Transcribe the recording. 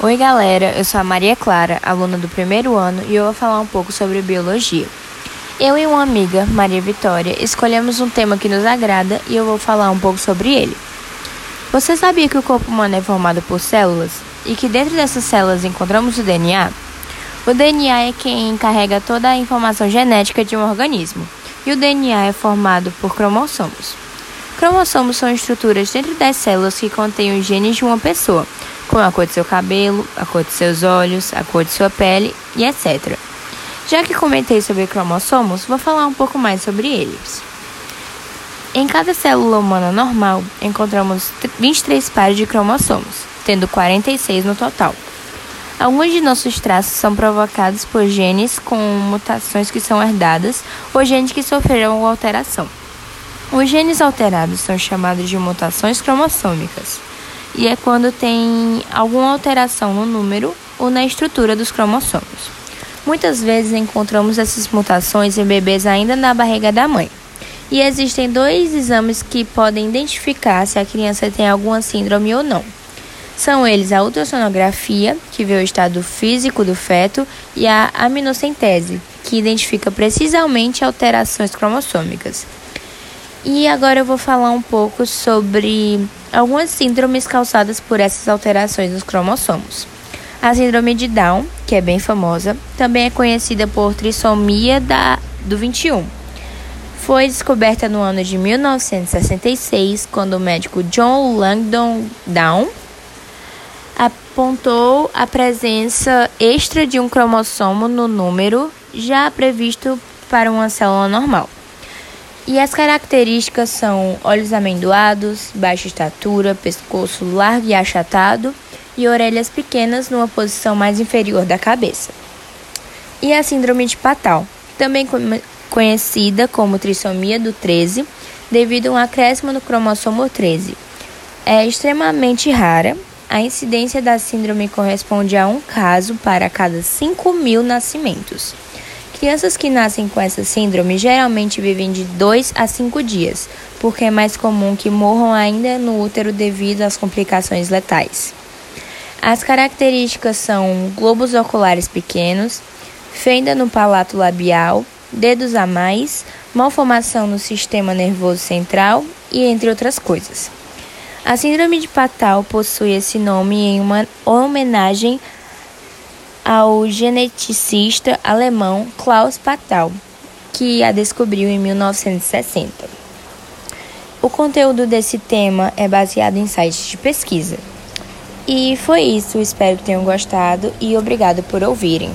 Oi, galera, eu sou a Maria Clara, aluna do primeiro ano, e eu vou falar um pouco sobre biologia. Eu e uma amiga, Maria Vitória, escolhemos um tema que nos agrada e eu vou falar um pouco sobre ele. Você sabia que o corpo humano é formado por células e que dentro dessas células encontramos o DNA? O DNA é quem carrega toda a informação genética de um organismo, e o DNA é formado por cromossomos. Cromossomos são estruturas dentro das células que contêm os genes de uma pessoa como a cor de seu cabelo, a cor de seus olhos, a cor de sua pele e etc. Já que comentei sobre cromossomos, vou falar um pouco mais sobre eles. Em cada célula humana normal, encontramos 23 pares de cromossomos, tendo 46 no total. Alguns de nossos traços são provocados por genes com mutações que são herdadas ou genes que sofreram alteração. Os genes alterados são chamados de mutações cromossômicas e é quando tem alguma alteração no número ou na estrutura dos cromossomos. Muitas vezes encontramos essas mutações em bebês ainda na barriga da mãe. E existem dois exames que podem identificar se a criança tem alguma síndrome ou não. São eles a ultrassonografia, que vê o estado físico do feto, e a aminocentese, que identifica precisamente alterações cromossômicas. E agora eu vou falar um pouco sobre algumas síndromes causadas por essas alterações nos cromossomos. A síndrome de Down, que é bem famosa, também é conhecida por trissomia da, do 21. Foi descoberta no ano de 1966, quando o médico John Langdon Down apontou a presença extra de um cromossomo no número já previsto para uma célula normal. E as características são olhos amendoados, baixa estatura, pescoço largo e achatado e orelhas pequenas numa posição mais inferior da cabeça. E a síndrome de Patal, também conhecida como trissomia do 13, devido a um acréscimo no cromossomo 13. É extremamente rara. A incidência da síndrome corresponde a um caso para cada 5 mil nascimentos. Crianças que nascem com essa síndrome geralmente vivem de 2 a 5 dias, porque é mais comum que morram ainda no útero devido às complicações letais. As características são globos oculares pequenos, fenda no palato labial, dedos a mais, malformação no sistema nervoso central e entre outras coisas. A síndrome de Patal possui esse nome em uma homenagem ao geneticista alemão Klaus Patal, que a descobriu em 1960. O conteúdo desse tema é baseado em sites de pesquisa. E foi isso, espero que tenham gostado e obrigado por ouvirem.